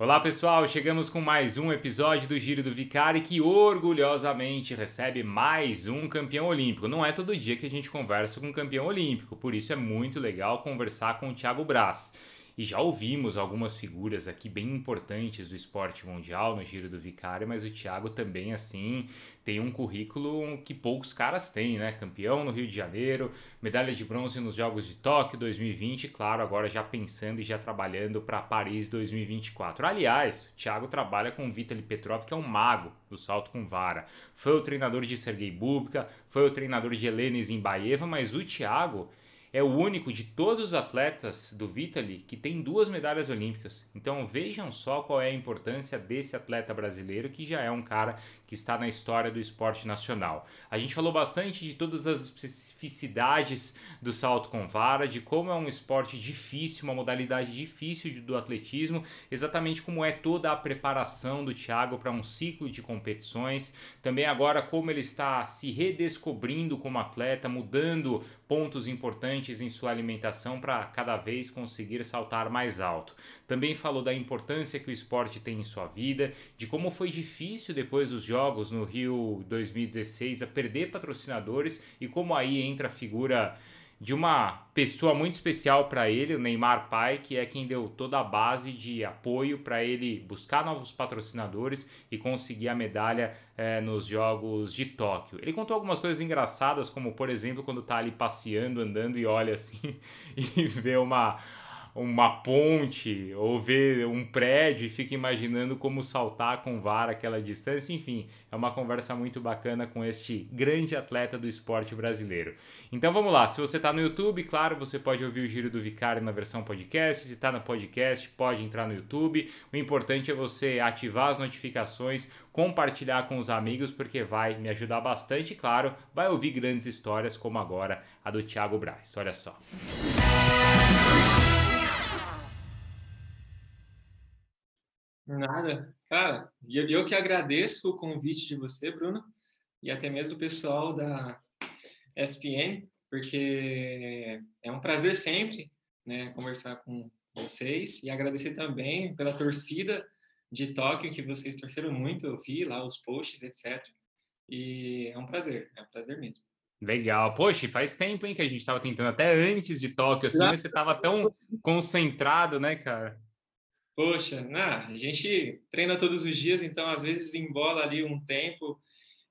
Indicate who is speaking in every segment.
Speaker 1: Olá pessoal, chegamos com mais um episódio do Giro do Vicari que orgulhosamente recebe mais um campeão olímpico. Não é todo dia que a gente conversa com um campeão olímpico, por isso é muito legal conversar com o Thiago Braz. E já ouvimos algumas figuras aqui bem importantes do esporte mundial no Giro do Vicário, mas o Thiago também, assim, tem um currículo que poucos caras têm, né? Campeão no Rio de Janeiro, medalha de bronze nos Jogos de Tóquio 2020, claro, agora já pensando e já trabalhando para Paris 2024. Aliás, o Thiago trabalha com o Vitaly Petrov, que é um mago do salto com vara. Foi o treinador de Sergei Bubka, foi o treinador de Helena Zimbaeva, mas o Thiago é o único de todos os atletas do Vitaly que tem duas medalhas olímpicas. Então vejam só qual é a importância desse atleta brasileiro que já é um cara que está na história do esporte nacional. A gente falou bastante de todas as especificidades do salto com vara, de como é um esporte difícil, uma modalidade difícil do atletismo, exatamente como é toda a preparação do Thiago para um ciclo de competições. Também agora como ele está se redescobrindo como atleta, mudando pontos importantes em sua alimentação para cada vez conseguir saltar mais alto. Também falou da importância que o esporte tem em sua vida, de como foi difícil depois dos jogos no Rio 2016 a perder patrocinadores e como aí entra a figura de uma pessoa muito especial para ele, o Neymar Pai, que é quem deu toda a base de apoio para ele buscar novos patrocinadores e conseguir a medalha é, nos Jogos de Tóquio. Ele contou algumas coisas engraçadas, como por exemplo quando tá ali passeando, andando e olha assim e vê uma uma ponte ou ver um prédio e fica imaginando como saltar com vara aquela distância. Enfim, é uma conversa muito bacana com este grande atleta do esporte brasileiro. Então vamos lá, se você está no YouTube, claro, você pode ouvir o Giro do Vicário na versão podcast. Se está no podcast, pode entrar no YouTube. O importante é você ativar as notificações, compartilhar com os amigos, porque vai me ajudar bastante. claro, vai ouvir grandes histórias como agora a do Thiago Braz. Olha só.
Speaker 2: Nada. Cara, eu, eu que agradeço o convite de você, Bruno, e até mesmo do pessoal da SPN, porque é um prazer sempre né, conversar com vocês e agradecer também pela torcida de Tóquio, que vocês torceram muito, eu vi lá os posts, etc. E é um prazer, é um prazer mesmo.
Speaker 1: Legal. Poxa, faz tempo, hein, que a gente estava tentando, até antes de Tóquio, assim, mas você estava tão concentrado, né, cara?
Speaker 2: Poxa, nah, a gente treina todos os dias, então às vezes embola ali um tempo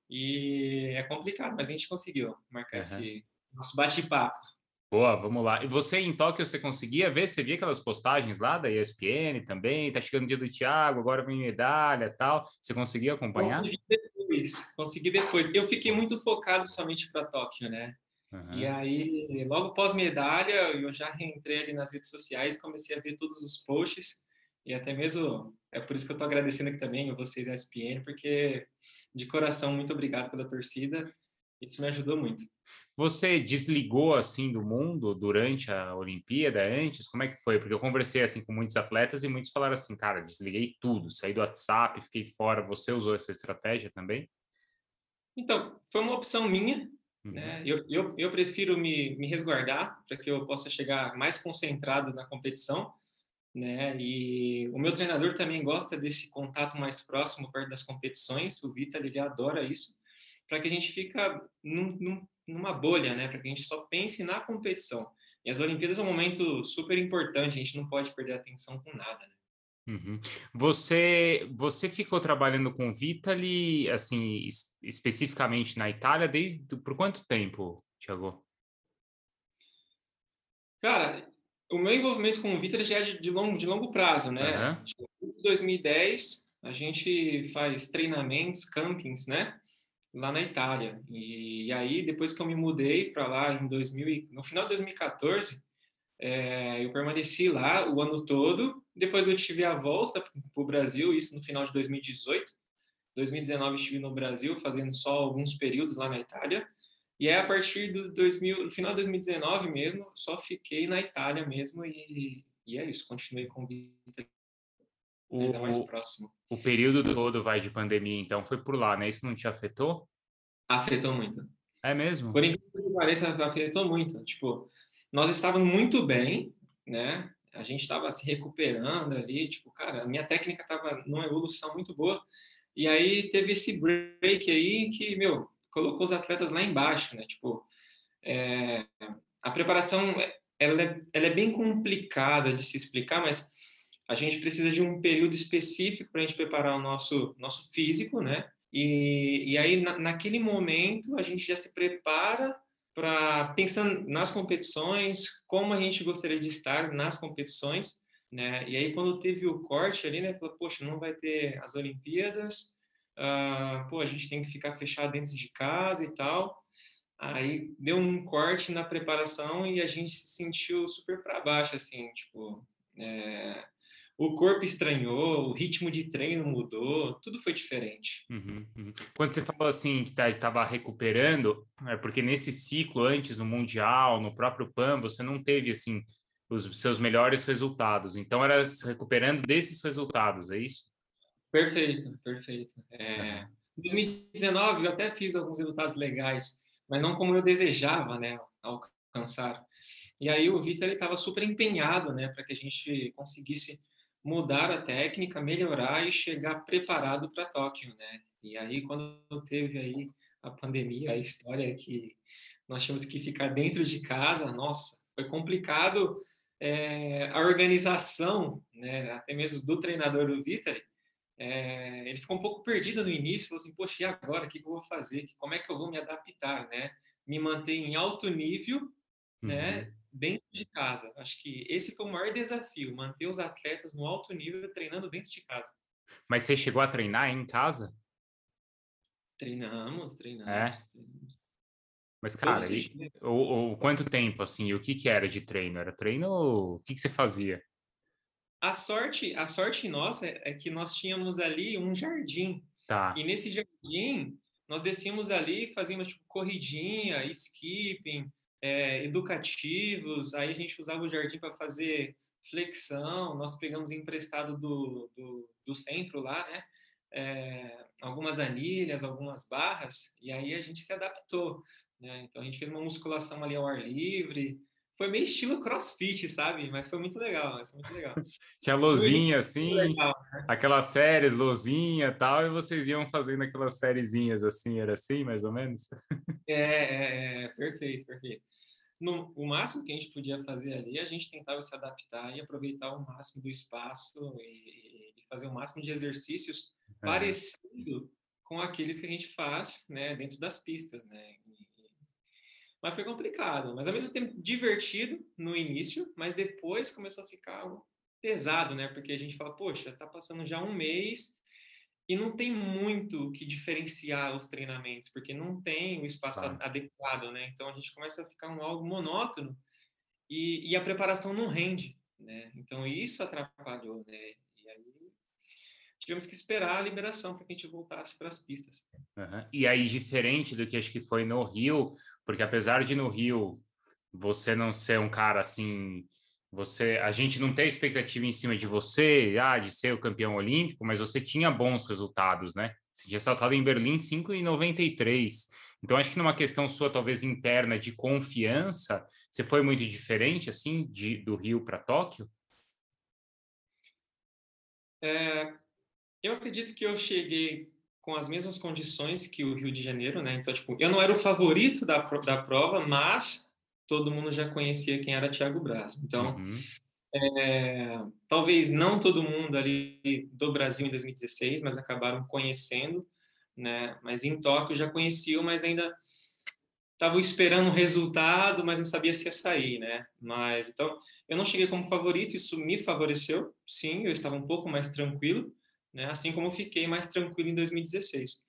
Speaker 2: e é complicado, mas a gente conseguiu marcar uhum. esse nosso bate-papo.
Speaker 1: Boa, vamos lá. E você em Tóquio, você conseguia ver? Você via aquelas postagens lá da ESPN também? Tá chegando o dia do Thiago, agora vem medalha e tal. Você conseguia acompanhar?
Speaker 2: Consegui depois, consegui depois. Eu fiquei muito focado somente para Tóquio, né? Uhum. E aí, logo pós-medalha, eu já reentrei ali nas redes sociais e comecei a ver todos os posts e até mesmo é por isso que eu estou agradecendo aqui também a vocês, a SPN, porque de coração, muito obrigado pela torcida. Isso me ajudou muito.
Speaker 1: Você desligou assim do mundo durante a Olimpíada, antes? Como é que foi? Porque eu conversei assim com muitos atletas e muitos falaram assim, cara, desliguei tudo, saí do WhatsApp, fiquei fora. Você usou essa estratégia também?
Speaker 2: Então, foi uma opção minha. Uhum. Né? Eu, eu, eu prefiro me, me resguardar para que eu possa chegar mais concentrado na competição né? E o meu treinador também gosta desse contato mais próximo perto das competições. O Vitor ele adora isso, para que a gente fica num, num, numa bolha, né? Para que a gente só pense na competição. E as Olimpíadas é um momento super importante. A gente não pode perder atenção com nada. Né?
Speaker 1: Uhum. Você você ficou trabalhando com o Vitali, assim, especificamente na Itália, desde por quanto tempo, Thiago?
Speaker 2: Cara, o meu envolvimento com o Vitor já é de, de, longo, de longo prazo, né? Uhum. Em 2010, a gente faz treinamentos, campings, né? Lá na Itália. E, e aí, depois que eu me mudei para lá em 2000, no final de 2014, é, eu permaneci lá o ano todo. Depois eu tive a volta para o Brasil, isso no final de 2018. 2019 estive no Brasil fazendo só alguns períodos lá na Itália. E é a partir do 2000, no final de 2019 mesmo, só fiquei na Itália mesmo e, e é isso, continuei com o Vitor ainda mais próximo.
Speaker 1: O período todo vai de pandemia, então foi por lá, né? Isso não te afetou?
Speaker 2: Afetou muito.
Speaker 1: É mesmo?
Speaker 2: Por incrível que pareça, afetou muito. Tipo, nós estávamos muito bem, né? a gente estava se recuperando ali, tipo, cara, a minha técnica estava numa evolução muito boa. E aí teve esse break aí que, meu, colocou os atletas lá embaixo, né? Tipo, é, a preparação, ela é, ela é bem complicada de se explicar, mas a gente precisa de um período específico para a gente preparar o nosso, nosso físico, né? E, e aí, na, naquele momento, a gente já se prepara para pensando nas competições, como a gente gostaria de estar nas competições, né? E aí quando teve o corte ali, né, falou, poxa, não vai ter as Olimpíadas, uh, pô, a gente tem que ficar fechado dentro de casa e tal. Aí deu um corte na preparação e a gente se sentiu super para baixo, assim, tipo, é, o corpo estranhou, o ritmo de treino mudou, tudo foi diferente.
Speaker 1: Uhum, uhum. Quando você falou assim que estava tá, recuperando, é porque nesse ciclo antes no mundial, no próprio PAN, você não teve assim os seus melhores resultados. Então era se recuperando desses resultados, é isso?
Speaker 2: Perfeito, perfeito. É, em 2019 eu até fiz alguns resultados legais, mas não como eu desejava, né, alcançar. E aí o Vitor ele estava super empenhado, né, para que a gente conseguisse mudar a técnica, melhorar e chegar preparado para Tóquio, né? E aí quando teve aí a pandemia, a história é que nós tínhamos que ficar dentro de casa, nossa, foi complicado é, a organização, né? Até mesmo do treinador do Vitor, é, ele ficou um pouco perdido no início, falou assim, poxa, e agora? O que, que eu vou fazer? Como é que eu vou me adaptar, né? Me manter em alto nível, né? uhum. né? dentro de casa. Acho que esse foi o maior desafio, manter os atletas no alto nível treinando dentro de casa.
Speaker 1: Mas você chegou a treinar em casa?
Speaker 2: Treinamos, treinamos. É?
Speaker 1: Mas, cara, e, o, o, quanto tempo, assim, o que que era de treino? Era treino ou o que que você fazia?
Speaker 2: A sorte, a sorte nossa é que nós tínhamos ali um jardim.
Speaker 1: Tá.
Speaker 2: E nesse jardim, nós descíamos ali, fazíamos, tipo, corridinha, skipping, é, educativos, aí a gente usava o jardim para fazer flexão, nós pegamos emprestado do, do, do centro lá, né? É, algumas anilhas, algumas barras, e aí a gente se adaptou, né? Então a gente fez uma musculação ali ao ar livre, foi meio estilo crossfit, sabe? Mas foi muito legal, foi muito legal.
Speaker 1: Tinha lozinha assim, legal, né? aquelas séries, lozinha e tal, e vocês iam fazendo aquelas sériezinhas assim, era assim, mais ou menos?
Speaker 2: É, é, é perfeito, perfeito no, o máximo que a gente podia fazer ali, a gente tentava se adaptar e aproveitar o máximo do espaço e, e fazer o máximo de exercícios é. parecido com aqueles que a gente faz, né, dentro das pistas, né. Mas foi complicado, mas ao mesmo tempo divertido no início, mas depois começou a ficar pesado, né, porque a gente fala, poxa, tá passando já um mês e não tem muito que diferenciar os treinamentos, porque não tem o espaço tá. adequado, né? Então a gente começa a ficar um algo monótono e, e, a preparação não rende, né? Então isso atrapalhou, né? E aí tivemos que esperar a liberação para que a gente voltasse para as pistas.
Speaker 1: Uhum. E aí diferente do que acho que foi no Rio, porque apesar de no Rio você não ser um cara assim você, a gente não tem expectativa em cima de você, ah, de ser o campeão olímpico, mas você tinha bons resultados, né? Você tinha saltado em Berlim 5,93. Então, acho que numa questão sua, talvez interna, de confiança, você foi muito diferente, assim, de, do Rio para Tóquio?
Speaker 2: É, eu acredito que eu cheguei com as mesmas condições que o Rio de Janeiro, né? Então, tipo, eu não era o favorito da, da prova, mas todo mundo já conhecia quem era Thiago Braz. Então, uhum. é, talvez não todo mundo ali do Brasil em 2016, mas acabaram conhecendo, né? Mas em Tóquio já conheciam, mas ainda estavam esperando o resultado, mas não sabia se ia sair, né? Mas então, eu não cheguei como favorito, isso me favoreceu. Sim, eu estava um pouco mais tranquilo, né? Assim como fiquei mais tranquilo em 2016.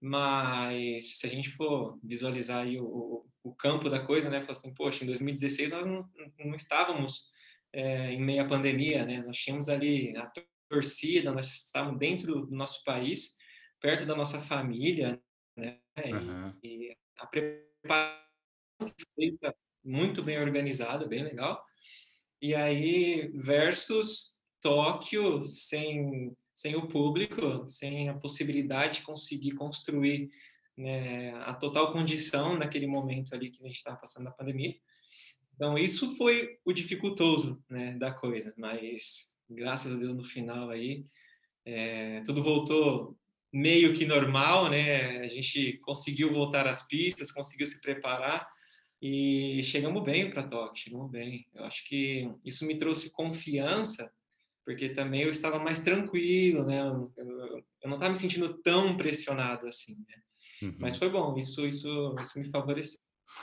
Speaker 2: Mas se a gente for visualizar aí o, o campo da coisa, né? Falar assim, poxa, em 2016 nós não, não estávamos é, em meia pandemia, né? Nós tínhamos ali a torcida, nós estávamos dentro do nosso país, perto da nossa família, né? Uhum. E, e a preparação feita muito bem organizada, bem legal. E aí versus Tóquio sem sem o público, sem a possibilidade de conseguir construir né, a total condição naquele momento ali que a gente estava passando na pandemia. Então, isso foi o dificultoso né, da coisa, mas graças a Deus no final aí é, tudo voltou meio que normal, né? A gente conseguiu voltar às pistas, conseguiu se preparar e chegamos bem para Tóquio, chegamos bem. Eu acho que isso me trouxe confiança, porque também eu estava mais tranquilo, né? Eu, eu, não estava me sentindo tão pressionado assim, né? Uhum. Mas foi bom, isso, isso, isso me favoreceu.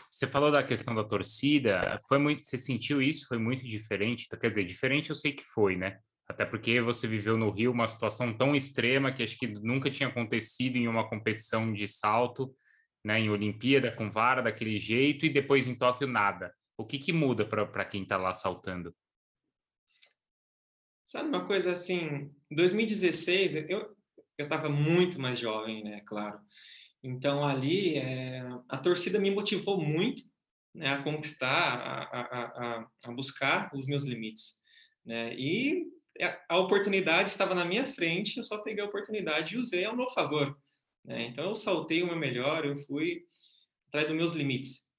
Speaker 1: Você falou da questão da torcida, foi muito, você sentiu isso? Foi muito diferente? Quer dizer, diferente eu sei que foi, né? Até porque você viveu no Rio uma situação tão extrema que acho que nunca tinha acontecido em uma competição de salto, né, em Olimpíada com vara daquele jeito e depois em Tóquio nada. O que que muda para quem está lá saltando?
Speaker 2: Sabe uma coisa assim, em 2016 eu eu estava muito mais jovem, né, claro. Então, ali, é, a torcida me motivou muito né, a conquistar, a, a, a, a, buscar os meus limites. Né? E a oportunidade estava na minha frente, eu só peguei a oportunidade e usei ao meu favor. Né? Então, eu saltei o meu melhor, eu fui atrás dos meus limites.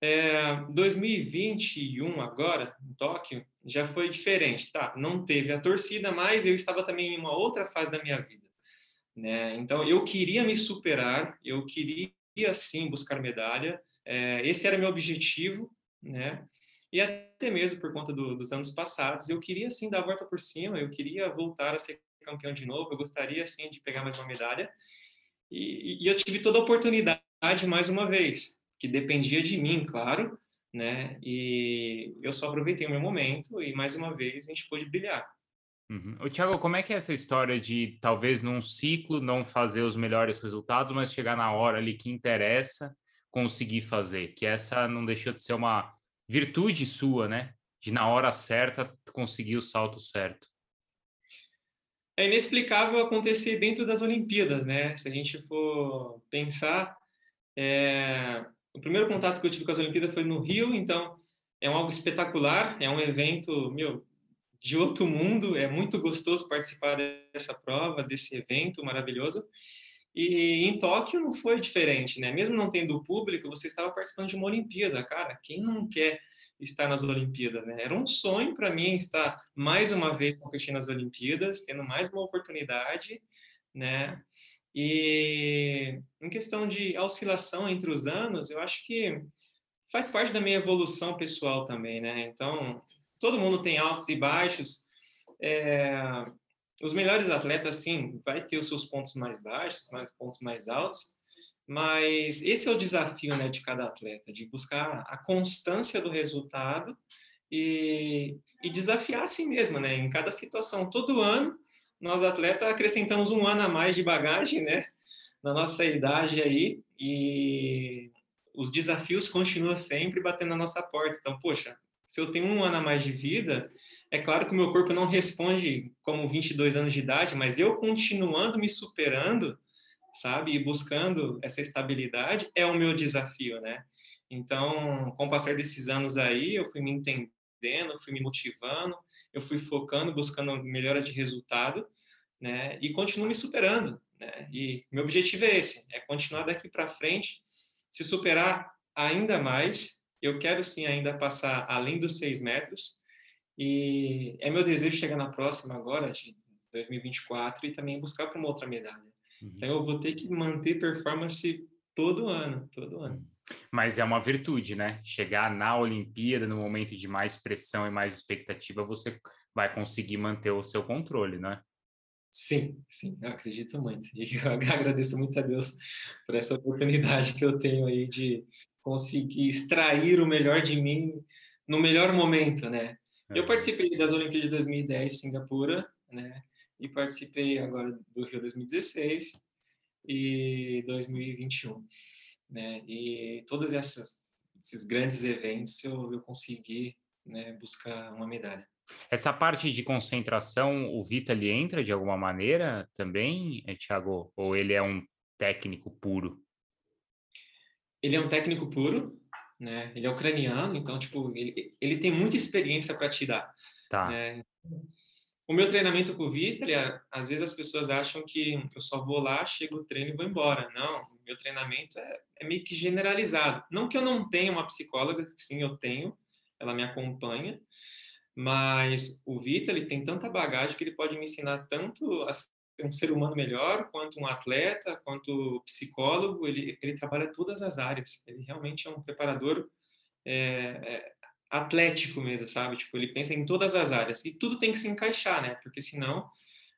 Speaker 2: É, 2021, agora, em Tóquio, já foi diferente. Tá, não teve a torcida, mas eu estava também em uma outra fase da minha vida. Né? Então, eu queria me superar, eu queria, sim, buscar medalha, é, esse era meu objetivo, né? E até mesmo por conta do, dos anos passados, eu queria, sim, dar a volta por cima, eu queria voltar a ser campeão de novo, eu gostaria, sim, de pegar mais uma medalha. E, e eu tive toda a oportunidade mais uma vez, que dependia de mim, claro, né? E eu só aproveitei o meu momento e mais uma vez a gente pôde brilhar.
Speaker 1: Uhum. O Thiago, como é que é essa história de talvez num ciclo não fazer os melhores resultados, mas chegar na hora ali que interessa conseguir fazer? Que essa não deixou de ser uma virtude sua, né? De na hora certa conseguir o salto certo.
Speaker 2: É inexplicável acontecer dentro das Olimpíadas, né? Se a gente for pensar, é... o primeiro contato que eu tive com as Olimpíadas foi no Rio, então é algo espetacular, é um evento, meu, de outro mundo. É muito gostoso participar dessa prova, desse evento maravilhoso. E em Tóquio não foi diferente, né? Mesmo não tendo público, você estava participando de uma Olimpíada, cara. Quem não quer estar nas Olimpíadas, né? Era um sonho para mim estar mais uma vez competindo nas Olimpíadas, tendo mais uma oportunidade, né? E em questão de oscilação entre os anos, eu acho que faz parte da minha evolução pessoal também, né? Então, todo mundo tem altos e baixos. É, os melhores atletas, sim, vai ter os seus pontos mais baixos, mais pontos mais altos, mas esse é o desafio né, de cada atleta, de buscar a constância do resultado e, e desafiar a si mesmo, né? Em cada situação, todo ano, nós atletas acrescentamos um ano a mais de bagagem, né? Na nossa idade aí, e os desafios continuam sempre batendo na nossa porta. Então, poxa, se eu tenho um ano a mais de vida, é claro que o meu corpo não responde como 22 anos de idade, mas eu continuando me superando, sabe, e buscando essa estabilidade é o meu desafio, né? Então, com o passar desses anos aí, eu fui me entendendo, fui me motivando, eu fui focando, buscando melhora de resultado, né? E continuo me superando, né? E meu objetivo é esse, é continuar daqui para frente, se superar ainda mais eu quero sim ainda passar além dos seis metros e é meu desejo chegar na próxima agora, de 2024, e também buscar para uma outra medalha. Uhum. Então eu vou ter que manter performance todo ano, todo ano.
Speaker 1: Mas é uma virtude, né? Chegar na Olimpíada, no momento de mais pressão e mais expectativa, você vai conseguir manter o seu controle, né?
Speaker 2: Sim, sim, eu acredito muito. E eu agradeço muito a Deus por essa oportunidade que eu tenho aí de conseguir extrair o melhor de mim no melhor momento, né? É. Eu participei das Olimpíadas de 2010 Singapura, né? E participei agora do Rio 2016 e 2021, né? E todos essas, esses grandes eventos eu, eu consegui né, buscar uma medalha.
Speaker 1: Essa parte de concentração, o Vita entra de alguma maneira também, Thiago? Ou ele é um técnico puro?
Speaker 2: ele é um técnico puro, né? Ele é ucraniano, então tipo ele, ele tem muita experiência para te dar. Tá. Né? O meu treinamento com o Vitor, às vezes as pessoas acham que eu só vou lá, chego treino e vou embora. Não, meu treinamento é, é meio que generalizado. Não que eu não tenha uma psicóloga, sim, eu tenho, ela me acompanha, mas o Vitor, tem tanta bagagem que ele pode me ensinar tanto a ser um ser humano melhor, quanto um atleta, quanto psicólogo, ele, ele trabalha todas as áreas, ele realmente é um preparador é, é, atlético mesmo, sabe? Tipo, ele pensa em todas as áreas, e tudo tem que se encaixar, né? Porque senão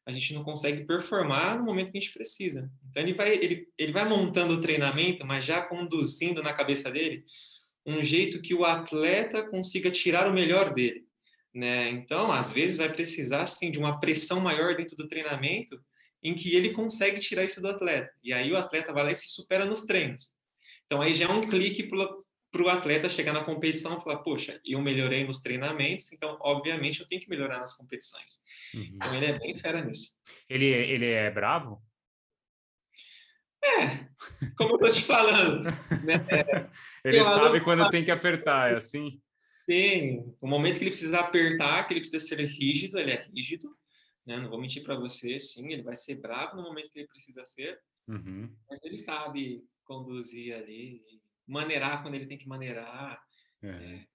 Speaker 2: a gente não consegue performar no momento que a gente precisa. Então ele vai, ele, ele vai montando o treinamento, mas já conduzindo na cabeça dele um jeito que o atleta consiga tirar o melhor dele. Né? Então, às vezes, vai precisar assim, de uma pressão maior dentro do treinamento em que ele consegue tirar isso do atleta. E aí o atleta vai lá e se supera nos treinos. Então, aí já é um clique para o atleta chegar na competição e falar: Poxa, eu melhorei nos treinamentos, então, obviamente, eu tenho que melhorar nas competições. Uhum. Então, ele é bem fera nisso.
Speaker 1: Ele, ele é bravo?
Speaker 2: É, como eu tô te falando. Né?
Speaker 1: ele sabe quando tem que apertar, é assim?
Speaker 2: Sim, o momento que ele precisa apertar, que ele precisa ser rígido, ele é rígido. Né? Não vou mentir para você, sim, ele vai ser bravo no momento que ele precisa ser, uhum. mas ele sabe conduzir ali, maneirar quando ele tem que maneirar. É. É,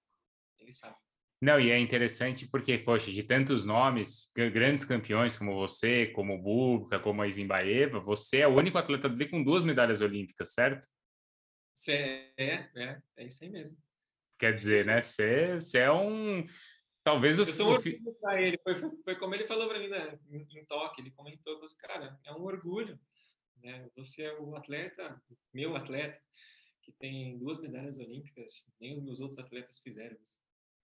Speaker 2: ele sabe.
Speaker 1: Não, e é interessante porque, poxa, de tantos nomes, grandes campeões como você, como o Bubka, como a Zimbaeva, você é o único atleta dele com duas medalhas olímpicas, certo?
Speaker 2: É, é, é isso aí mesmo.
Speaker 1: Quer dizer, né? Você, você é um. Talvez o.
Speaker 2: Eu sou um orgulho para ele. Foi, foi como ele falou para mim né? em, em toque. Ele comentou: você, cara, é um orgulho. Né? Você é o atleta, meu atleta, que tem duas medalhas olímpicas. Nem os meus outros atletas fizeram isso.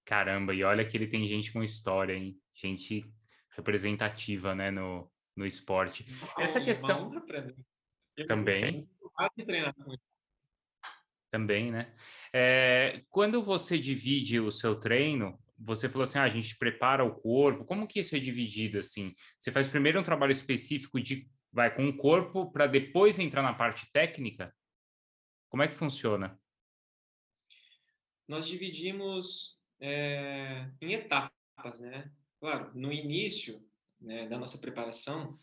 Speaker 1: Caramba, e olha que ele tem gente com história, hein? Gente representativa, né, no, no esporte. Essa questão também. Também, né? É, quando você divide o seu treino, você falou assim, ah, a gente prepara o corpo. Como que isso é dividido assim? Você faz primeiro um trabalho específico de vai com o corpo para depois entrar na parte técnica? Como é que funciona?
Speaker 2: Nós dividimos é, em etapas, né? Claro, no início né, da nossa preparação,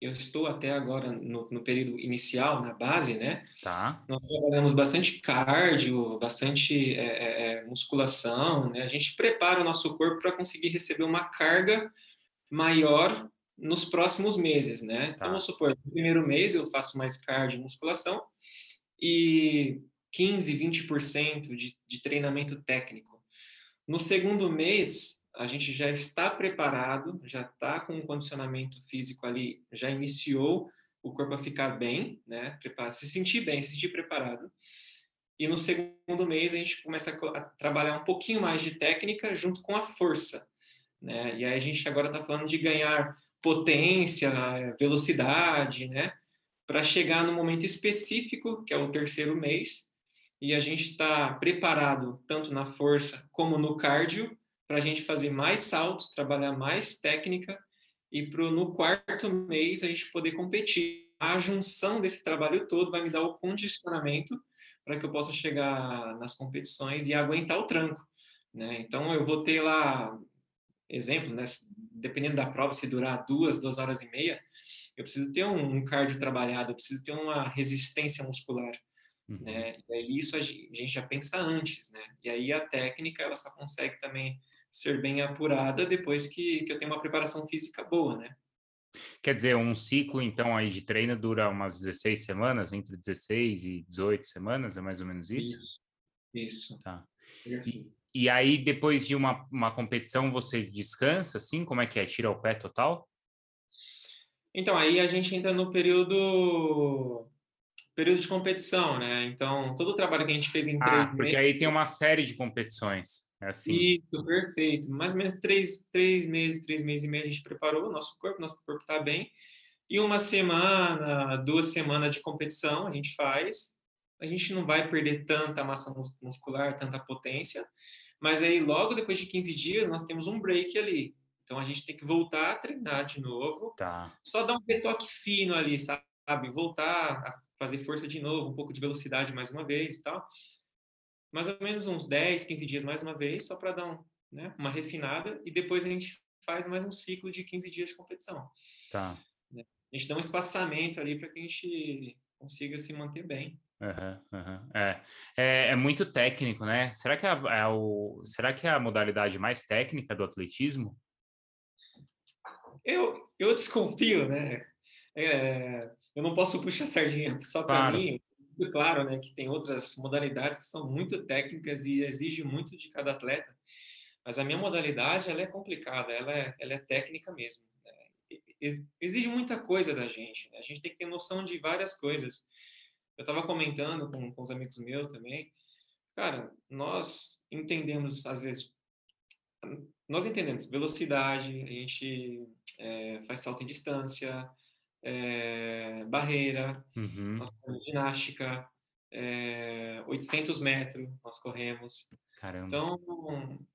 Speaker 2: eu estou até agora no, no, período inicial, na base, né?
Speaker 1: Tá.
Speaker 2: Nós trabalhamos bastante cardio, bastante é, é, musculação, né? A gente prepara o nosso corpo para conseguir receber uma carga maior nos próximos meses, né? Então, tá. Então, vamos supor, no primeiro mês eu faço mais cardio e musculação e 15, 20% de, de treinamento técnico. No segundo mês, a gente já está preparado, já está com um condicionamento físico ali, já iniciou o corpo a ficar bem, né? se sentir bem, se sentir preparado. E no segundo mês a gente começa a, trabalhar um pouquinho mais de técnica junto com a força, né? E aí a gente agora está falando de ganhar potência, velocidade, né? Para chegar no momento específico, que é o terceiro mês, e a gente está preparado tanto na força como no cardio para a gente fazer mais saltos, trabalhar mais técnica e pro, no quarto mês a gente poder competir. A junção desse trabalho todo vai me dar o condicionamento para que eu possa chegar nas competições e aguentar o tranco. Né? Então eu vou ter lá, exemplo, né? dependendo da prova, se durar duas, duas horas e meia, eu preciso ter um, um cardio trabalhado, eu preciso ter uma resistência muscular. Uhum. Né? E aí isso a gente já pensa antes, né? E aí a técnica ela só consegue também ser bem apurada depois que, que eu tenho uma preparação física boa, né?
Speaker 1: Quer dizer, um ciclo, então, aí de treino dura umas 16 semanas, entre 16 e 18 semanas, é mais ou menos isso?
Speaker 2: Isso. isso.
Speaker 1: Tá. E, e, aí, depois de uma, uma competição, você descansa, assim? Como é que é? Tira o pé total?
Speaker 2: Então, aí a gente entra no período período de competição, né? Então, todo o trabalho que a gente fez em
Speaker 1: ah,
Speaker 2: três
Speaker 1: porque meses... aí tem uma série de competições, é assim?
Speaker 2: Isso, perfeito. Mais ou menos três, três meses, três meses e meio a gente preparou o nosso corpo, nosso corpo está bem. E uma semana, duas semanas de competição a gente faz. A gente não vai perder tanta massa muscular, tanta potência, mas aí logo depois de 15 dias nós temos um break ali. Então a gente tem que voltar a treinar de novo.
Speaker 1: Tá.
Speaker 2: Só dar um retoque fino ali, sabe? Voltar a fazer força de novo, um pouco de velocidade mais uma vez e tal. Mais ou menos uns 10, 15 dias mais uma vez, só para dar um, né, uma refinada, e depois a gente faz mais um ciclo de 15 dias de competição.
Speaker 1: Tá.
Speaker 2: Né? A gente dá um espaçamento ali para que a gente consiga se manter bem.
Speaker 1: Uhum, uhum. É. é. É, muito técnico, né? Será que é, é, o, será que é a modalidade mais técnica do atletismo?
Speaker 2: Eu, eu desconfio, né? É, eu não posso puxar sardinha só para claro. mim. Claro, né, que tem outras modalidades que são muito técnicas e exigem muito de cada atleta. Mas a minha modalidade, ela é complicada, ela é, ela é técnica mesmo. Né? Exige muita coisa da gente. Né? A gente tem que ter noção de várias coisas. Eu estava comentando com, com os amigos meus também. Cara, nós entendemos, às vezes, nós entendemos velocidade, a gente é, faz salto em distância, é, barreira, uhum. nós fazemos ginástica, é, 800 metros nós corremos. Caramba. Então,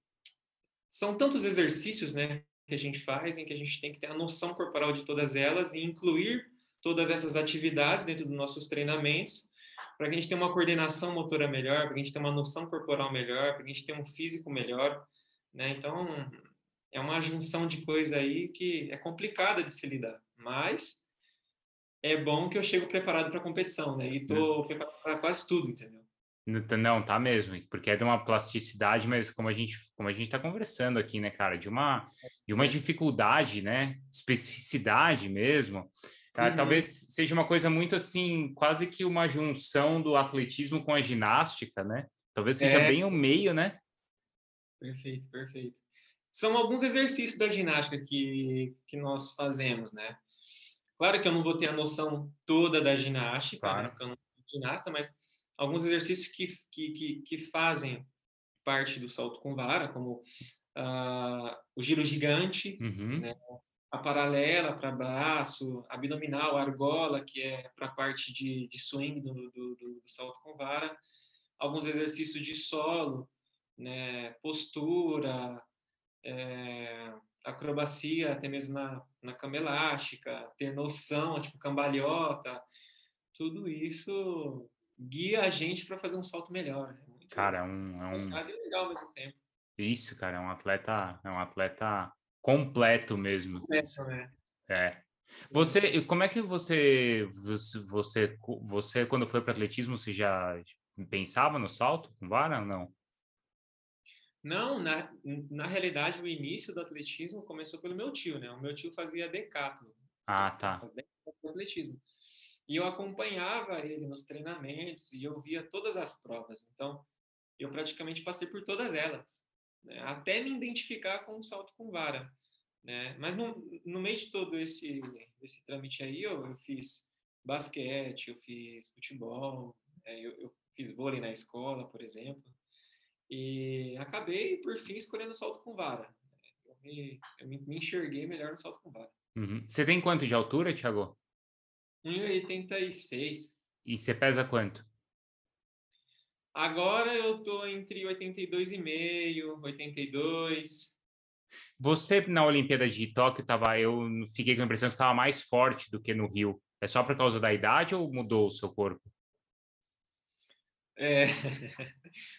Speaker 2: são tantos exercícios, né, que a gente faz em que a gente tem que ter a noção corporal de todas elas e incluir todas essas atividades dentro dos nossos treinamentos para que a gente tenha uma coordenação motora melhor, para que a gente tenha uma noção corporal melhor, para que a gente tenha um físico melhor, né? Então, é uma junção de coisa aí que é complicada de se lidar, mas é bom que eu chego preparado para a competição, né? E tô é. preparado para quase tudo, entendeu?
Speaker 1: Não, tá mesmo, porque é de uma plasticidade, mas como a gente, como a gente está conversando aqui, né, cara, de uma, de uma é. dificuldade, né, especificidade mesmo. Tá? Uhum. Talvez seja uma coisa muito assim, quase que uma junção do atletismo com a ginástica, né? Talvez seja é. bem o meio, né?
Speaker 2: Perfeito, perfeito. São alguns exercícios da ginástica que, que nós fazemos, né? Claro que eu não vou ter a noção toda da ginástica, né? claro. né? porque eu não sou ginasta, mas alguns exercícios que, que, que, que fazem parte do salto com vara, como uh, o giro gigante, uhum. né? a paralela para braço, abdominal, argola, que é para a parte de, de swing do, do, do, do, salto com vara, alguns exercícios de solo, né? postura, é, acrobacia, até mesmo na, na cama elástica, ter noção, tipo cambalhota, tudo isso guia a gente para fazer um salto melhor. Né?
Speaker 1: Muito cara, é um, é um...
Speaker 2: legal ao mesmo tempo.
Speaker 1: Isso, cara, é um atleta, é um atleta completo mesmo.
Speaker 2: Completo, né?
Speaker 1: É. Você, como é que você, você, você quando foi para atletismo, você já pensava no salto com vara ou não?
Speaker 2: Não, na, na realidade, o início do atletismo começou pelo meu tio, né? O meu tio fazia decathlon.
Speaker 1: Ah, tá.
Speaker 2: Fazia atletismo. E eu acompanhava ele nos treinamentos e eu via todas as provas. Então, eu praticamente passei por todas elas, né? até me identificar com o salto com vara. Né? Mas no, no meio de todo esse, esse trâmite aí, eu, eu fiz basquete, eu fiz futebol, é, eu, eu fiz vôlei na escola, por exemplo. E acabei, por fim, escolhendo o salto com vara. Eu me, eu me enxerguei melhor no salto com vara.
Speaker 1: Uhum. Você tem quanto de altura, Thiago?
Speaker 2: 1,86.
Speaker 1: E você pesa quanto?
Speaker 2: Agora eu tô entre 82,5, 82.
Speaker 1: Você na Olimpíada de Tóquio tava, eu fiquei com a impressão que estava mais forte do que no Rio. É só por causa da idade ou mudou o seu corpo?
Speaker 2: É...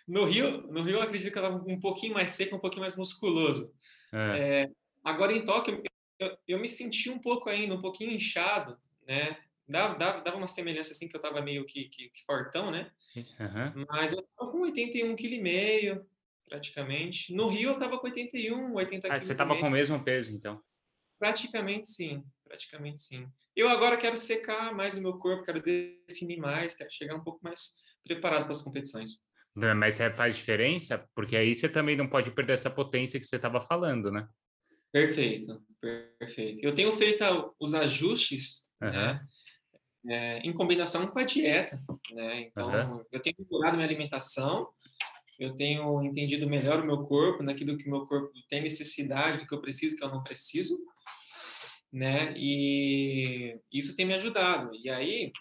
Speaker 2: no Rio, no Rio eu acredito que eu estava um pouquinho mais seco, um pouquinho mais musculoso. É. É... Agora em Tóquio eu, eu, me senti um pouco ainda, um pouquinho inchado, né? dava, dava, dava uma semelhança assim que eu tava meio que, que, que fortão, né? Uhum. Mas eu tava com 81,5 kg praticamente. No Rio eu tava com 81, 80
Speaker 1: Ah, você tava com o mesmo peso, então?
Speaker 2: Praticamente sim, praticamente sim. Eu agora quero secar mais o meu corpo, quero definir mais, quero chegar um pouco mais preparado para as competições.
Speaker 1: Mas faz diferença? Porque aí você também não pode perder essa potência que você estava falando, né?
Speaker 2: Perfeito, perfeito. Eu tenho feito os ajustes, uhum. né? é, em combinação com a dieta, né? Então, uhum. eu tenho melhorado minha alimentação, eu tenho entendido melhor o meu corpo, naquilo que o meu corpo tem necessidade, do que eu preciso, que eu não preciso, né? E isso tem me ajudado. E aí,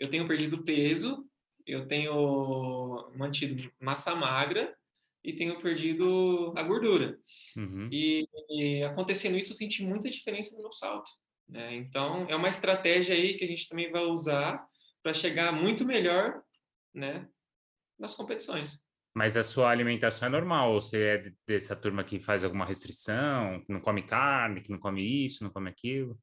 Speaker 2: eu tenho perdido peso, eu tenho mantido massa magra e tenho perdido a gordura. Uhum. E, e acontecendo isso, eu senti muita diferença no meu salto. Né? Então, é uma estratégia aí que a gente também vai usar para chegar muito melhor né, nas competições.
Speaker 1: Mas a sua alimentação é normal? Ou você é dessa turma que faz alguma restrição, que não come carne, que não come isso, não come aquilo?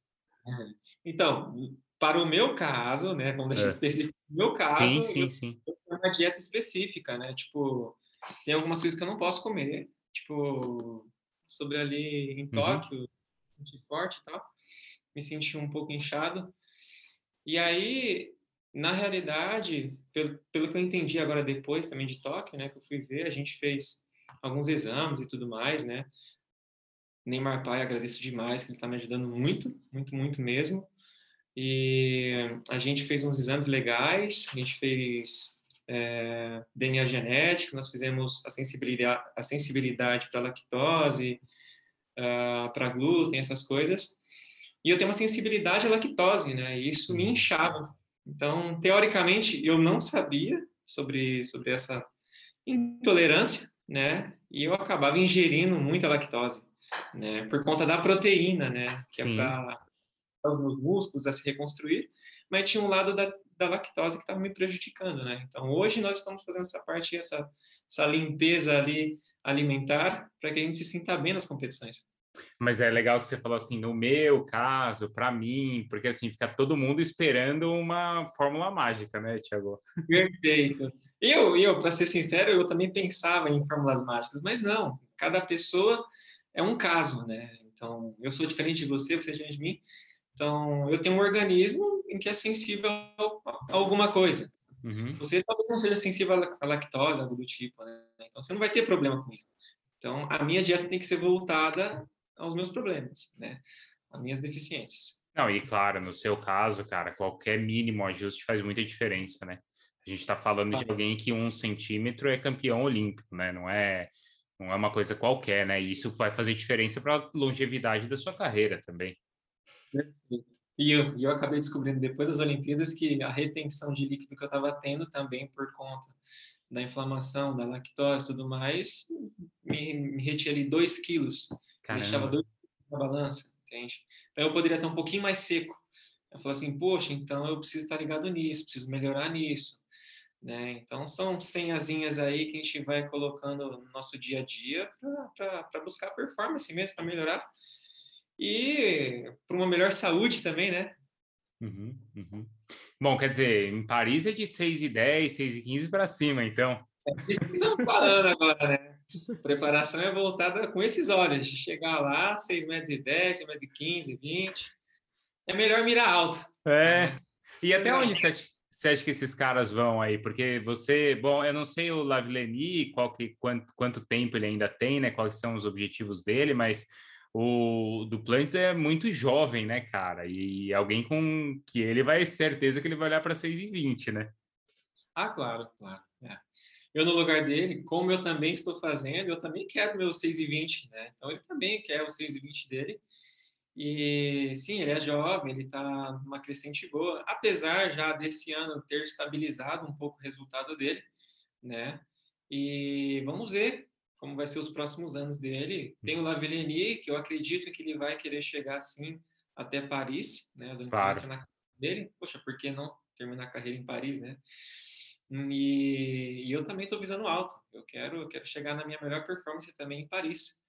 Speaker 2: Então, para o meu caso, né? Vamos deixar é. específico. No meu caso,
Speaker 1: sim, sim, eu, sim.
Speaker 2: eu tenho uma dieta específica, né? Tipo, tem algumas coisas que eu não posso comer, tipo, sobre ali em uhum. Tóquio, uhum. senti forte e tal, me senti um pouco inchado. E aí, na realidade, pelo, pelo que eu entendi agora depois também de Tóquio, né, que eu fui ver, a gente fez alguns exames e tudo mais, né? Neymar Pai, agradeço demais, que ele está me ajudando muito, muito, muito mesmo. E a gente fez uns exames legais, a gente fez é, DNA genético, nós fizemos a sensibilidade, a sensibilidade para lactose, uh, para glúten, essas coisas. E eu tenho uma sensibilidade à lactose, né? E isso me inchava. Então, teoricamente, eu não sabia sobre, sobre essa intolerância, né? E eu acabava ingerindo muita lactose, né? Por conta da proteína, né? Que é Sim. é para os meus músculos a se reconstruir. Mas tinha um lado da, da lactose que estava me prejudicando, né? Então, hoje nós estamos fazendo essa parte, essa, essa limpeza ali alimentar para que a gente se sinta bem nas competições.
Speaker 1: Mas é legal que você falou assim, no meu caso, para mim, porque assim, fica todo mundo esperando uma fórmula mágica, né, Tiago?
Speaker 2: Perfeito. Eu, eu para ser sincero, eu também pensava em fórmulas mágicas, mas não, cada pessoa é um caso, né? Então, eu sou diferente de você, você é diferente de mim. Então, eu tenho um organismo em que é sensível a alguma coisa. Uhum. Você talvez não seja sensível à lactose, algo do tipo, né? Então, você não vai ter problema com isso. Então, a minha dieta tem que ser voltada aos meus problemas, né? As minhas deficiências.
Speaker 1: Não, e claro, no seu caso, cara, qualquer mínimo ajuste faz muita diferença, né? A gente está falando de alguém que um centímetro é campeão olímpico, né? Não é, não é uma coisa qualquer, né? E isso vai fazer diferença para a longevidade da sua carreira também.
Speaker 2: E eu, eu acabei descobrindo depois das Olimpíadas que a retenção de líquido que eu estava tendo também por conta da inflamação, da lactose e tudo mais, me, me retinha ali 2 quilos deixava dois na balança, entende? Então eu poderia estar um pouquinho mais seco. Eu falo assim, poxa, então eu preciso estar ligado nisso, preciso melhorar nisso. Né? Então são senhazinhas aí que a gente vai colocando no nosso dia a dia para buscar performance mesmo, para melhorar. E para uma melhor saúde também, né?
Speaker 1: Uhum, uhum. Bom, quer dizer, em Paris é de 6 e 10, 6 e 15 para cima, então.
Speaker 2: É isso que estamos falando agora, né? Preparação é voltada com esses olhos, de chegar lá, 6 metros e 10, 6 metros e 15, 20. É melhor mirar alto.
Speaker 1: É. E até onde você acha, você acha que esses caras vão aí? Porque você, bom, eu não sei o Lavillenie, qual que, quanto, quanto tempo ele ainda tem, né? Quais são os objetivos dele, mas o Duplantis é muito jovem, né, cara? E alguém com que ele vai certeza que ele vai olhar para 6 e 20, né?
Speaker 2: Ah, claro, claro. É eu no lugar dele, como eu também estou fazendo, eu também quero meu 6,20, né? Então ele também quer o 6,20 dele. E sim, ele é jovem, ele está numa crescente boa, apesar já desse ano ter estabilizado um pouco o resultado dele, né? E vamos ver como vai ser os próximos anos dele. Tem o Lavillenie, que eu acredito que ele vai querer chegar assim até Paris, né? As claro. na dele. Poxa, por que não terminar a carreira em Paris, né? E, e eu também estou visando alto. Eu quero, eu quero chegar na minha melhor performance também em Paris,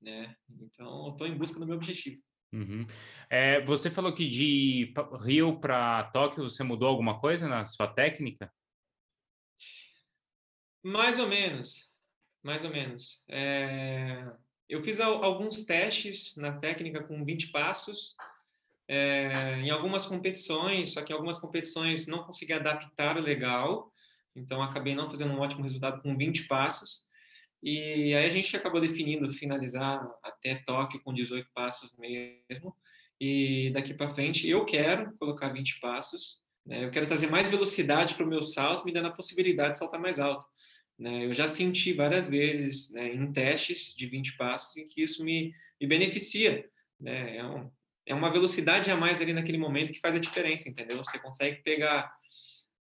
Speaker 2: né? Então, estou em busca do meu objetivo.
Speaker 1: Uhum. É, você falou que de Rio para Tóquio você mudou alguma coisa na sua técnica?
Speaker 2: Mais ou menos, mais ou menos. É, eu fiz alguns testes na técnica com 20 passos, é, em algumas competições, só que em algumas competições não consegui adaptar o legal, então acabei não fazendo um ótimo resultado com 20 passos. E aí a gente acabou definindo finalizar até Tóquio com 18 passos mesmo. E daqui para frente eu quero colocar 20 passos. Né? Eu quero trazer mais velocidade para o meu salto, me dando a possibilidade de saltar mais alto. Né? Eu já senti várias vezes né, em testes de 20 passos em que isso me, me beneficia. Né? É um, é uma velocidade a mais ali naquele momento que faz a diferença, entendeu? Você consegue pegar.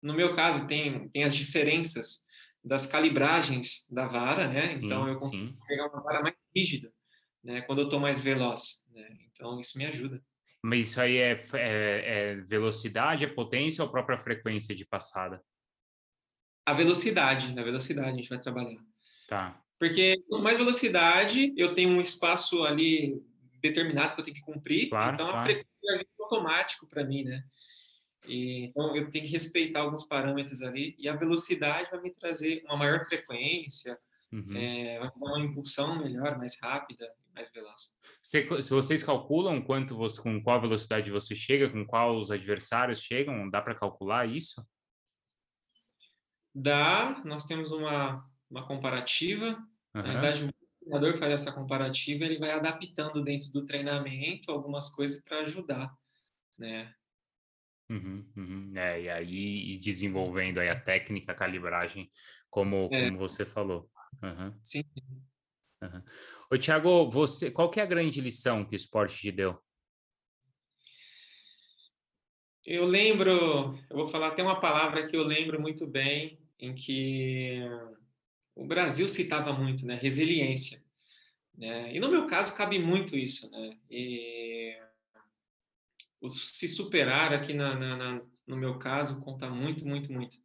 Speaker 2: No meu caso, tem, tem as diferenças das calibragens da vara, né? Sim, então eu consigo sim. pegar uma vara mais rígida, né? Quando eu estou mais veloz, né? Então isso me ajuda.
Speaker 1: Mas isso aí é, é, é velocidade, é potência ou a própria frequência de passada?
Speaker 2: A velocidade, na velocidade a gente vai trabalhar.
Speaker 1: Tá.
Speaker 2: Porque quanto mais velocidade, eu tenho um espaço ali determinado que eu tenho que cumprir. Claro, então, claro. a frequência automático para mim, né? E, então eu tenho que respeitar alguns parâmetros ali e a velocidade vai me trazer uma maior frequência, uhum. é, vai dar uma impulsão melhor, mais rápida, mais veloz.
Speaker 1: se vocês calculam quanto você, com qual velocidade você chega, com qual os adversários chegam, dá para calcular isso?
Speaker 2: Dá. Nós temos uma, uma comparativa. Uhum. Na verdade, o treinador faz essa comparativa, ele vai adaptando dentro do treinamento algumas coisas para ajudar, né?
Speaker 1: Uhum, uhum. É, e aí e desenvolvendo aí a técnica, a calibragem, como, é. como você falou. Uhum.
Speaker 2: Sim.
Speaker 1: Uhum. Ô, Thiago, você, qual que é a grande lição que o esporte te deu?
Speaker 2: Eu lembro, eu vou falar até uma palavra que eu lembro muito bem, em que o Brasil citava muito, né? Resiliência. Né? E no meu caso cabe muito isso, né? E se superar aqui na, na, na, no meu caso conta muito, muito, muito.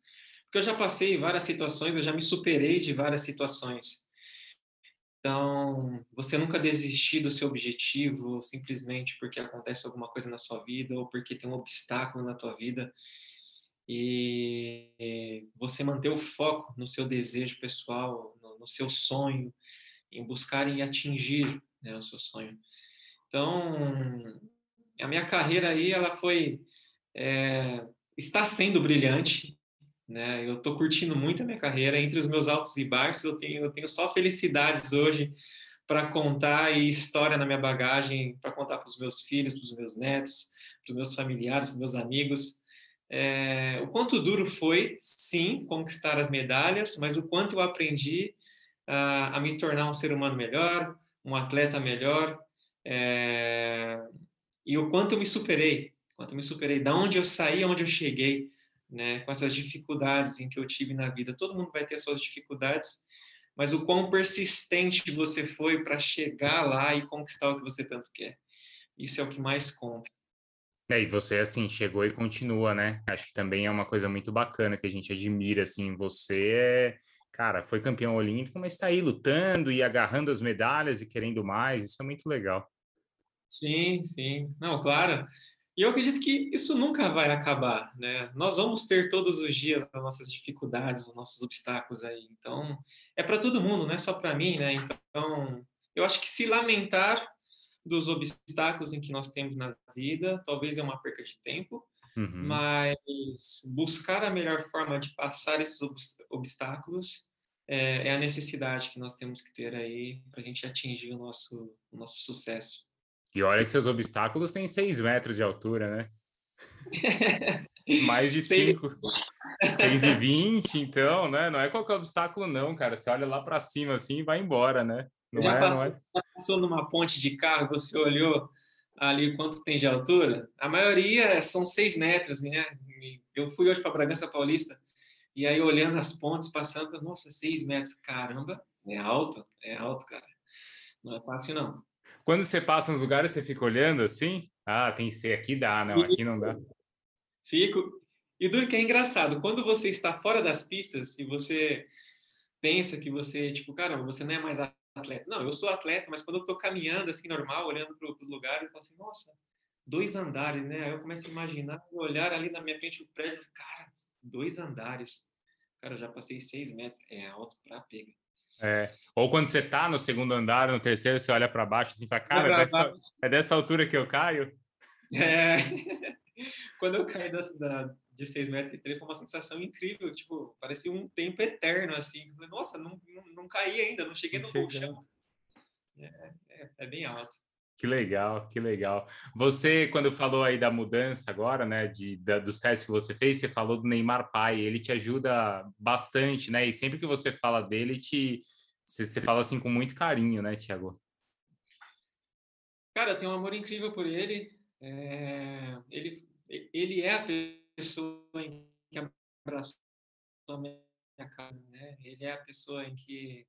Speaker 2: Porque eu já passei várias situações, eu já me superei de várias situações. Então, você nunca desistir do seu objetivo simplesmente porque acontece alguma coisa na sua vida ou porque tem um obstáculo na tua vida e você manter o foco no seu desejo pessoal, no, no seu sonho, em buscar e atingir né, o seu sonho. Então, a minha carreira aí, ela foi, é, está sendo brilhante, né? Eu estou curtindo muito a minha carreira, entre os meus altos e baixos, eu tenho, eu tenho só felicidades hoje para contar e história na minha bagagem, para contar para os meus filhos, para os meus netos, para os meus familiares, para os meus amigos, é, o quanto duro foi, sim, conquistar as medalhas, mas o quanto eu aprendi a, a me tornar um ser humano melhor, um atleta melhor, é, e o quanto eu me superei, quanto eu me superei, da onde eu saí, aonde eu cheguei, né, com essas dificuldades em que eu tive na vida. Todo mundo vai ter suas dificuldades, mas o quão persistente você foi para chegar lá e conquistar o que você tanto quer. Isso é o que mais conta.
Speaker 1: É, e você, assim, chegou e continua, né? Acho que também é uma coisa muito bacana que a gente admira, assim, você é, cara, foi campeão olímpico, mas está aí lutando e agarrando as medalhas e querendo mais, isso é muito legal.
Speaker 2: Sim, sim. Não, claro. E eu acredito que isso nunca vai acabar, né? Nós vamos ter todos os dias as nossas dificuldades, os nossos obstáculos aí. Então, é para todo mundo, não é só para mim, né? Então, eu acho que se lamentar dos obstáculos em que nós temos na vida, talvez é uma perca de tempo, uhum. mas buscar a melhor forma de passar esses obstáculos é, é, a necessidade que nós temos que ter aí para a gente atingir o nosso, o nosso sucesso.
Speaker 1: E olha que seus obstáculos têm 6 metros de altura, né? Mais de 5. 6 e 20, então, né? Não é qualquer obstáculo, não, cara. Você olha lá para cima assim e vai embora, né?
Speaker 2: Não já, é, passou, é? passou numa ponte de carro, você olhou ali quanto tem de altura? A maioria são 6 metros, né? Eu fui hoje para Bragança Paulista e aí olhando as pontes passando, nossa, 6 metros, caramba, é alto, é alto, cara. Não é fácil, não.
Speaker 1: Quando você passa nos lugares, você fica olhando assim? Ah, tem que ser aqui dá, não, aqui não dá.
Speaker 2: Fico. E duro que é engraçado, quando você está fora das pistas e você pensa que você, tipo, caramba, você não é mais atleta. Não, eu sou atleta, mas quando eu estou caminhando assim, normal, olhando para os lugares, eu falo assim, nossa, dois andares, né? Aí eu começo a imaginar, olhar ali na minha frente o prédio, cara, dois andares. Cara, eu já passei seis metros, é alto pra pega.
Speaker 1: É. Ou quando você tá no segundo andar, no terceiro, você olha para baixo assim, fala, cara, é dessa, é dessa altura que eu caio?
Speaker 2: É. quando eu caí da, da, de 6 metros e 3 foi uma sensação incrível, tipo, parecia um tempo eterno, assim. Nossa, não, não, não caí ainda, não cheguei no colchão. É, é, é, bem alto.
Speaker 1: Que legal, que legal. Você, quando falou aí da mudança agora, né, de, da, dos testes que você fez, você falou do Neymar pai, ele te ajuda bastante, né, e sempre que você fala dele, te, você, você fala assim com muito carinho, né, Tiago?
Speaker 2: Cara, eu tenho um amor incrível por ele, é, ele, ele é a pessoa em que abraçou a minha cara, né? Ele é a pessoa em que,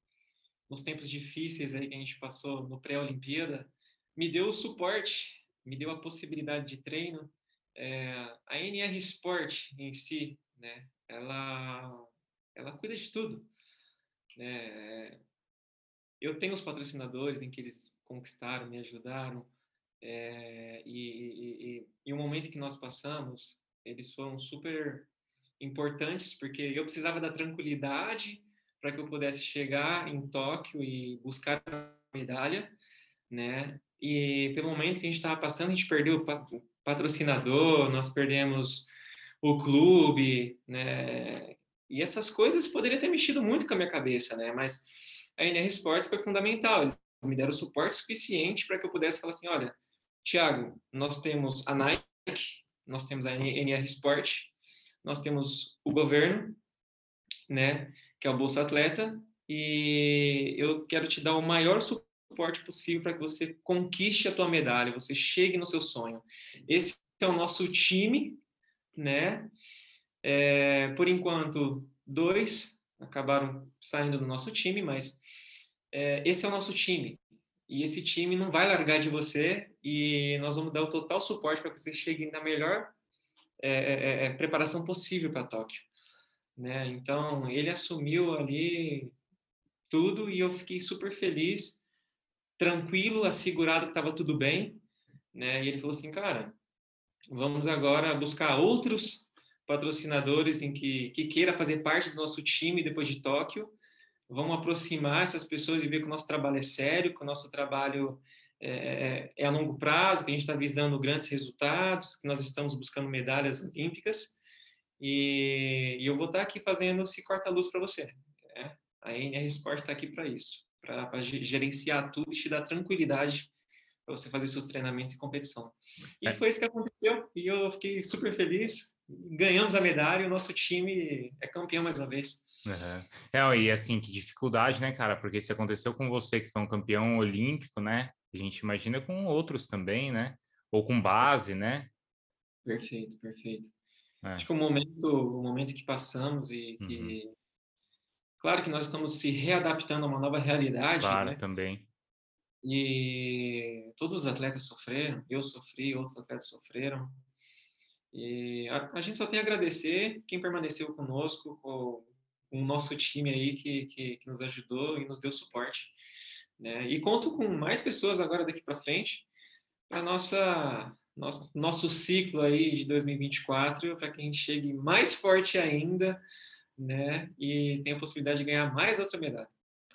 Speaker 2: nos tempos difíceis aí que a gente passou no pré-Olimpíada, me deu o suporte, me deu a possibilidade de treino. É, a NR Sport em si, né? Ela, ela cuida de tudo. Né? Eu tenho os patrocinadores em que eles conquistaram, me ajudaram. É, e, e, e, o momento que nós passamos, eles foram super importantes, porque eu precisava da tranquilidade para que eu pudesse chegar em Tóquio e buscar a medalha, né? E pelo momento que a gente estava passando, a gente perdeu o patrocinador, nós perdemos o clube, né? E essas coisas poderiam ter mexido muito com a minha cabeça, né? Mas a NR Sports foi fundamental. Eles me deram suporte suficiente para que eu pudesse falar assim, olha, Tiago, nós temos a Nike, nós temos a NR Sport, nós temos o governo, né, que é o Bolsa Atleta, e eu quero te dar o maior suporte possível para que você conquiste a tua medalha, você chegue no seu sonho. Esse é o nosso time, né? É, por enquanto, dois acabaram saindo do nosso time, mas é, esse é o nosso time. E esse time não vai largar de você e nós vamos dar o total suporte para que você chegue na melhor é, é, preparação possível para Tóquio. Né? Então, ele assumiu ali tudo e eu fiquei super feliz, tranquilo, assegurado que estava tudo bem. Né? E ele falou assim, cara, vamos agora buscar outros patrocinadores em que, que queira fazer parte do nosso time depois de Tóquio. Vamos aproximar essas pessoas e ver que o nosso trabalho é sério, que o nosso trabalho é, é, é a longo prazo, que a gente está visando grandes resultados, que nós estamos buscando medalhas olímpicas. E, e eu vou estar tá aqui fazendo esse corta-luz para você. Né? A NR Sport está aqui para isso, para gerenciar tudo e te dar tranquilidade para você fazer seus treinamentos e competição. E é. foi isso que aconteceu, e eu fiquei super feliz. Ganhamos a medalha e o nosso time é campeão mais uma vez.
Speaker 1: Uhum. É, e assim, que dificuldade, né, cara? Porque se aconteceu com você, que foi um campeão olímpico, né? A gente imagina com outros também, né? Ou com base, né?
Speaker 2: Perfeito, perfeito. É. Acho que o momento, o momento que passamos e que... Uhum. Claro que nós estamos se readaptando a uma nova realidade,
Speaker 1: claro,
Speaker 2: né?
Speaker 1: também.
Speaker 2: E todos os atletas sofreram, eu sofri, outros atletas sofreram. E a, a gente só tem a agradecer quem permaneceu conosco, com, com o nosso time aí que, que, que, nos ajudou e nos deu suporte. Né? E conto com mais pessoas agora daqui para frente para nossa nosso, nosso ciclo aí de 2024 para que a gente chegue mais forte ainda, né? E tenha a possibilidade de ganhar mais outra medalha.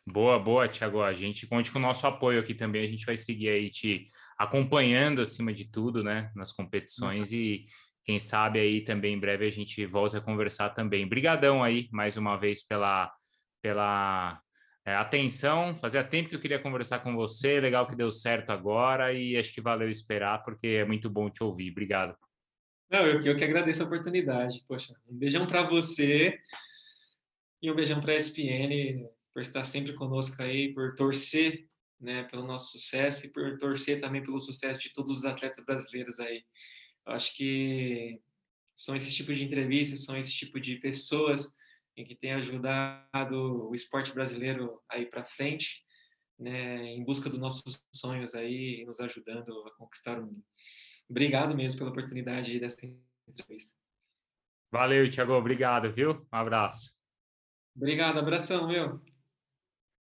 Speaker 1: Boa, boa, Tiago. A gente conte com o nosso apoio aqui também. A gente vai seguir aí te acompanhando acima de tudo, né, nas competições uhum. e quem sabe aí também em breve a gente volta a conversar também. Brigadão aí mais uma vez pela pela é, atenção. Fazia tempo que eu queria conversar com você. Legal que deu certo agora e acho que valeu esperar porque é muito bom te ouvir. Obrigado.
Speaker 2: Não, eu, eu que agradeço a oportunidade. Poxa, um beijão para você e um beijão para a ESPN por estar sempre conosco aí, por torcer né, pelo nosso sucesso e por torcer também pelo sucesso de todos os atletas brasileiros aí. Acho que são esse tipo de entrevistas, são esse tipo de pessoas em que tem ajudado o esporte brasileiro aí para frente, né, em busca dos nossos sonhos aí, nos ajudando a conquistar o mundo. Obrigado mesmo pela oportunidade dessa entrevista.
Speaker 1: Valeu, Tiago. Obrigado, viu? Um abraço.
Speaker 2: Obrigado, abração, meu.